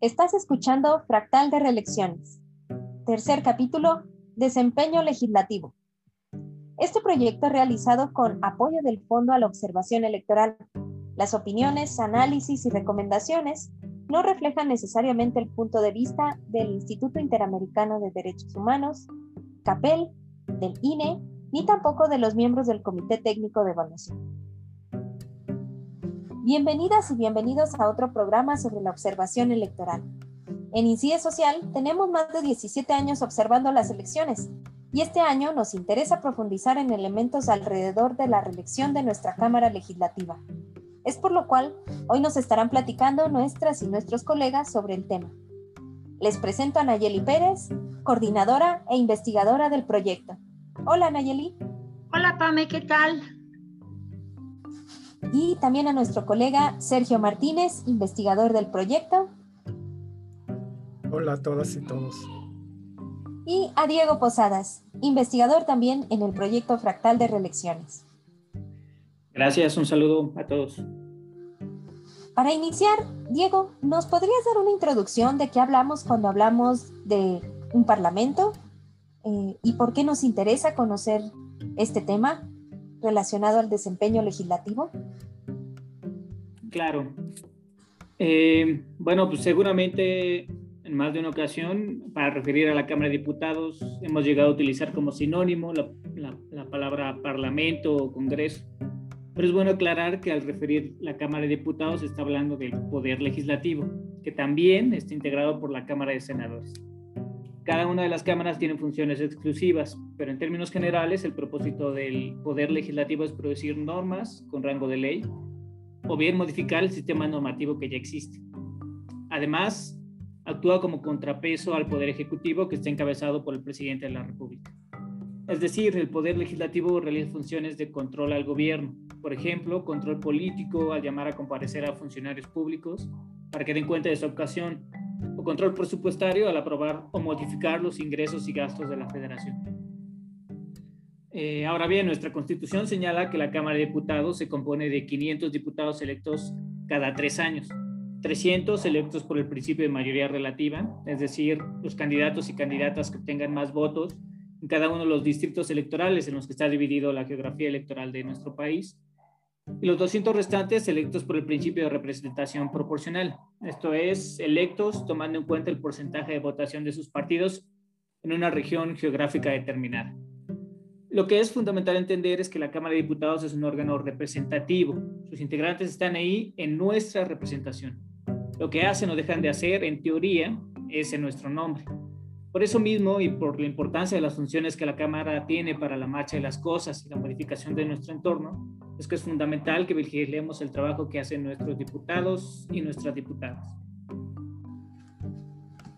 Estás escuchando Fractal de Reelecciones. Tercer capítulo, Desempeño Legislativo. Este proyecto realizado con apoyo del Fondo a la Observación Electoral. Las opiniones, análisis y recomendaciones no reflejan necesariamente el punto de vista del Instituto Interamericano de Derechos Humanos, CAPEL, del INE, ni tampoco de los miembros del Comité Técnico de Evaluación. Bienvenidas y bienvenidos a otro programa sobre la observación electoral. En INCIDE Social tenemos más de 17 años observando las elecciones y este año nos interesa profundizar en elementos alrededor de la reelección de nuestra Cámara Legislativa. Es por lo cual hoy nos estarán platicando nuestras y nuestros colegas sobre el tema. Les presento a Nayeli Pérez, coordinadora e investigadora del proyecto. Hola Nayeli. Hola Pame, ¿qué tal? Y también a nuestro colega Sergio Martínez, investigador del proyecto. Hola a todas y todos. Y a Diego Posadas, investigador también en el proyecto Fractal de Reelecciones. Gracias, un saludo a todos. Para iniciar, Diego, ¿nos podrías dar una introducción de qué hablamos cuando hablamos de un parlamento? Eh, ¿Y por qué nos interesa conocer este tema? Relacionado al desempeño legislativo? Claro. Eh, bueno, pues seguramente en más de una ocasión, para referir a la Cámara de Diputados, hemos llegado a utilizar como sinónimo la, la palabra parlamento o congreso. Pero es bueno aclarar que al referir la Cámara de Diputados está hablando del poder legislativo, que también está integrado por la Cámara de Senadores. Cada una de las cámaras tiene funciones exclusivas, pero en términos generales el propósito del poder legislativo es producir normas con rango de ley o bien modificar el sistema normativo que ya existe. Además, actúa como contrapeso al poder ejecutivo que está encabezado por el presidente de la República. Es decir, el poder legislativo realiza funciones de control al gobierno, por ejemplo, control político al llamar a comparecer a funcionarios públicos para que den cuenta de su ocasión o control presupuestario al aprobar o modificar los ingresos y gastos de la federación. Eh, ahora bien, nuestra constitución señala que la Cámara de Diputados se compone de 500 diputados electos cada tres años, 300 electos por el principio de mayoría relativa, es decir, los candidatos y candidatas que tengan más votos en cada uno de los distritos electorales en los que está dividido la geografía electoral de nuestro país, y los 200 restantes electos por el principio de representación proporcional. Esto es, electos tomando en cuenta el porcentaje de votación de sus partidos en una región geográfica determinada. Lo que es fundamental entender es que la Cámara de Diputados es un órgano representativo. Sus integrantes están ahí en nuestra representación. Lo que hacen o dejan de hacer, en teoría, es en nuestro nombre. Por eso mismo y por la importancia de las funciones que la Cámara tiene para la marcha de las cosas y la modificación de nuestro entorno, es que es fundamental que vigilemos el trabajo que hacen nuestros diputados y nuestras diputadas.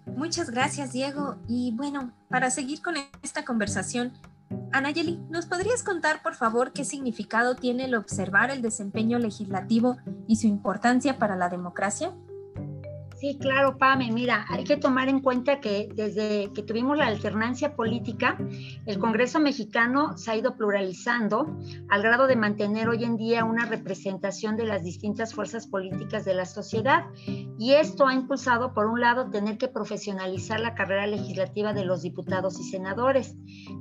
Muchas gracias, Diego. Y bueno, para seguir con esta conversación, Anayeli, ¿nos podrías contar, por favor, qué significado tiene el observar el desempeño legislativo y su importancia para la democracia? Sí, claro, Pame. Mira, hay que tomar en cuenta que desde que tuvimos la alternancia política, el Congreso mexicano se ha ido pluralizando al grado de mantener hoy en día una representación de las distintas fuerzas políticas de la sociedad. Y esto ha impulsado, por un lado, tener que profesionalizar la carrera legislativa de los diputados y senadores.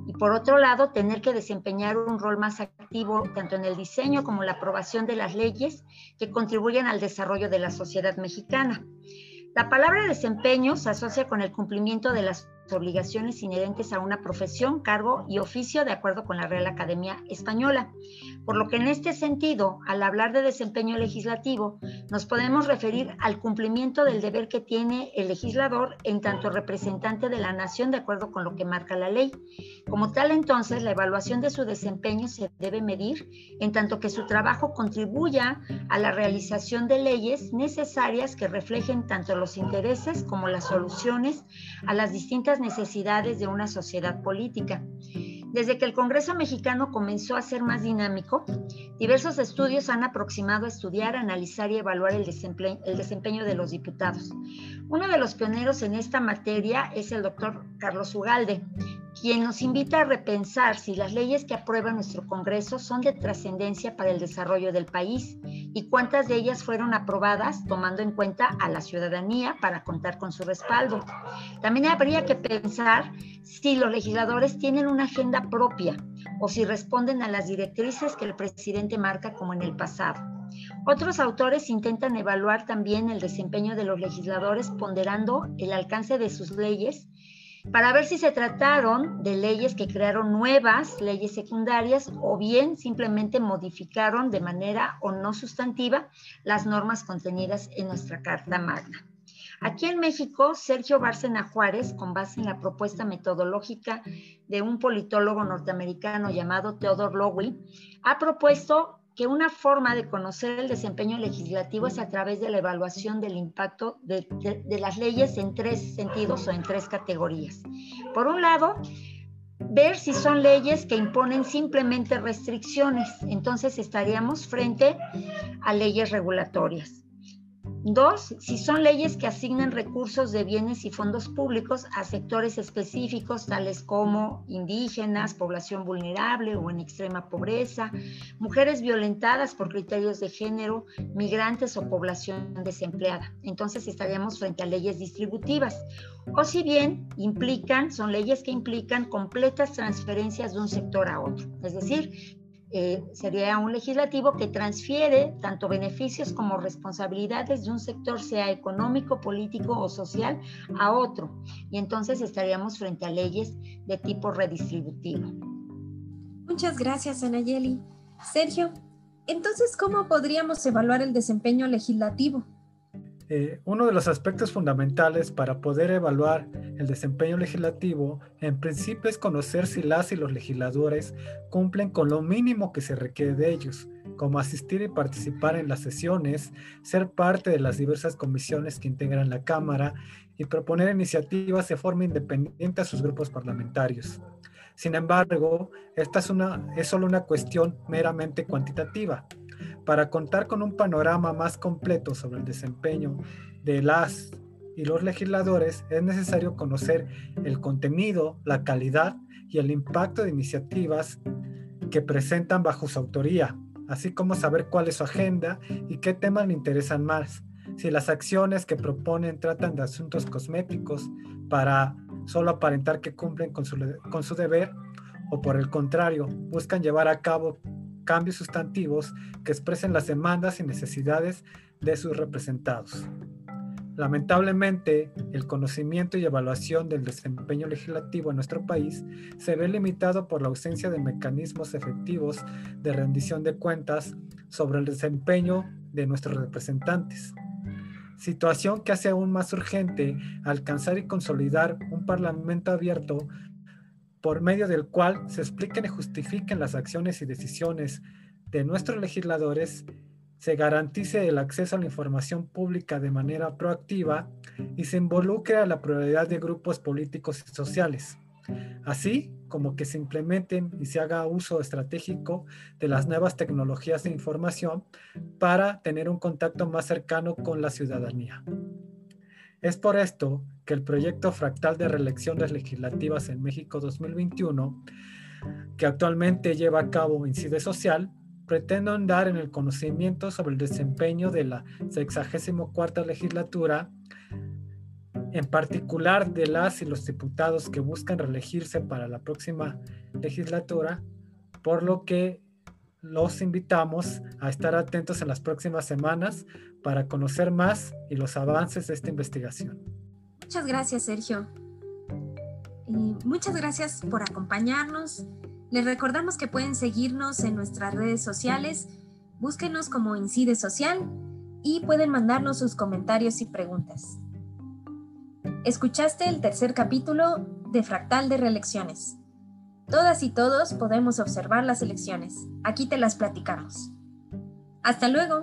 Y por otro lado, tener que desempeñar un rol más activo tanto en el diseño como la aprobación de las leyes que contribuyen al desarrollo de la sociedad mexicana. La palabra desempeño se asocia con el cumplimiento de las obligaciones inherentes a una profesión, cargo y oficio de acuerdo con la Real Academia Española. Por lo que en este sentido, al hablar de desempeño legislativo, nos podemos referir al cumplimiento del deber que tiene el legislador en tanto representante de la nación de acuerdo con lo que marca la ley. Como tal, entonces, la evaluación de su desempeño se debe medir en tanto que su trabajo contribuya a la realización de leyes necesarias que reflejen tanto los intereses como las soluciones a las distintas necesidades de una sociedad política. Desde que el Congreso mexicano comenzó a ser más dinámico, diversos estudios han aproximado a estudiar, analizar y evaluar el desempeño, el desempeño de los diputados. Uno de los pioneros en esta materia es el doctor Carlos Ugalde, quien nos invita a repensar si las leyes que aprueba nuestro Congreso son de trascendencia para el desarrollo del país y cuántas de ellas fueron aprobadas tomando en cuenta a la ciudadanía para contar con su respaldo. También habría que pensar si los legisladores tienen una agenda propia o si responden a las directrices que el presidente marca como en el pasado. Otros autores intentan evaluar también el desempeño de los legisladores ponderando el alcance de sus leyes para ver si se trataron de leyes que crearon nuevas leyes secundarias o bien simplemente modificaron de manera o no sustantiva las normas contenidas en nuestra Carta Magna. Aquí en México, Sergio Bárcena Juárez, con base en la propuesta metodológica de un politólogo norteamericano llamado Theodore Lowy, ha propuesto que una forma de conocer el desempeño legislativo es a través de la evaluación del impacto de, las leyes en tres sentidos o en tres categorías. Por un lado, ver si son leyes que imponen simplemente restricciones, entonces estaríamos frente a leyes regulatorias. Dos, si son leyes que asignan recursos de bienes y fondos públicos a sectores específicos, tales como indígenas, población vulnerable o en extrema pobreza, mujeres violentadas por criterios de género, migrantes o población desempleada. Entonces estaríamos frente a leyes distributivas. O si bien implican, son leyes que implican completas transferencias de un sector a otro. Es decir, eh, sería un legislativo que transfiere tanto beneficios como responsabilidades de un sector, sea económico, político o social, a otro. Y entonces estaríamos frente a leyes de tipo redistributivo. Muchas gracias, Anayeli. Sergio, entonces, ¿cómo podríamos evaluar el desempeño legislativo? Eh, uno de los aspectos fundamentales para poder evaluar el desempeño legislativo, en principio, es conocer si las y los legisladores cumplen con lo mínimo que se requiere de ellos, como asistir y participar en las sesiones, ser parte de las diversas comisiones que integran la Cámara y proponer iniciativas de forma independiente a sus grupos parlamentarios. Sin embargo, esta es, solo una cuestión meramente cuantitativa para contar con un panorama más completo sobre el desempeño de las y los legisladores es necesario conocer el contenido, la calidad y el impacto de iniciativas que presentan bajo su autoría, así como saber cuál es su agenda y qué temas le interesan más. Si las acciones que proponen tratan de asuntos cosméticos para solo aparentar que cumplen con su, con su deber o por el contrario, buscan llevar a cabo cambios sustantivos que expresen las demandas y necesidades de sus representados. Lamentablemente, el conocimiento y evaluación del desempeño legislativo en nuestro país se ve limitado por la ausencia de mecanismos efectivos de rendición de cuentas sobre el desempeño de nuestros representantes. Situación que hace aún más urgente alcanzar y consolidar un parlamento abierto por medio del cual se expliquen y justifiquen las acciones y decisiones de nuestros legisladores, se garantice el acceso a la información pública de manera proactiva y se involucre a la pluralidad de grupos políticos y sociales, así como que se implementen y se haga uso estratégico de las nuevas tecnologías de información para tener un contacto más cercano con la ciudadanía. Es por esto que el proyecto fractal de reelecciones legislativas en México 2021, que actualmente lleva a cabo Incide Social, pretende andar en el conocimiento sobre el desempeño de la 64 legislatura, en particular de las y los diputados que buscan reelegirse para la próxima legislatura, por lo que los invitamos a estar atentos en las próximas semanas para conocer más y los avances de esta investigación. Muchas gracias, Sergio. Y muchas gracias por acompañarnos. Les recordamos que pueden seguirnos en nuestras redes sociales. Búsquenos como Incide Social y pueden mandarnos sus comentarios y preguntas. Escuchaste el tercer capítulo de Fractal de Reelecciones. Todas y todos podemos observar las elecciones. Aquí te las platicamos. Hasta luego.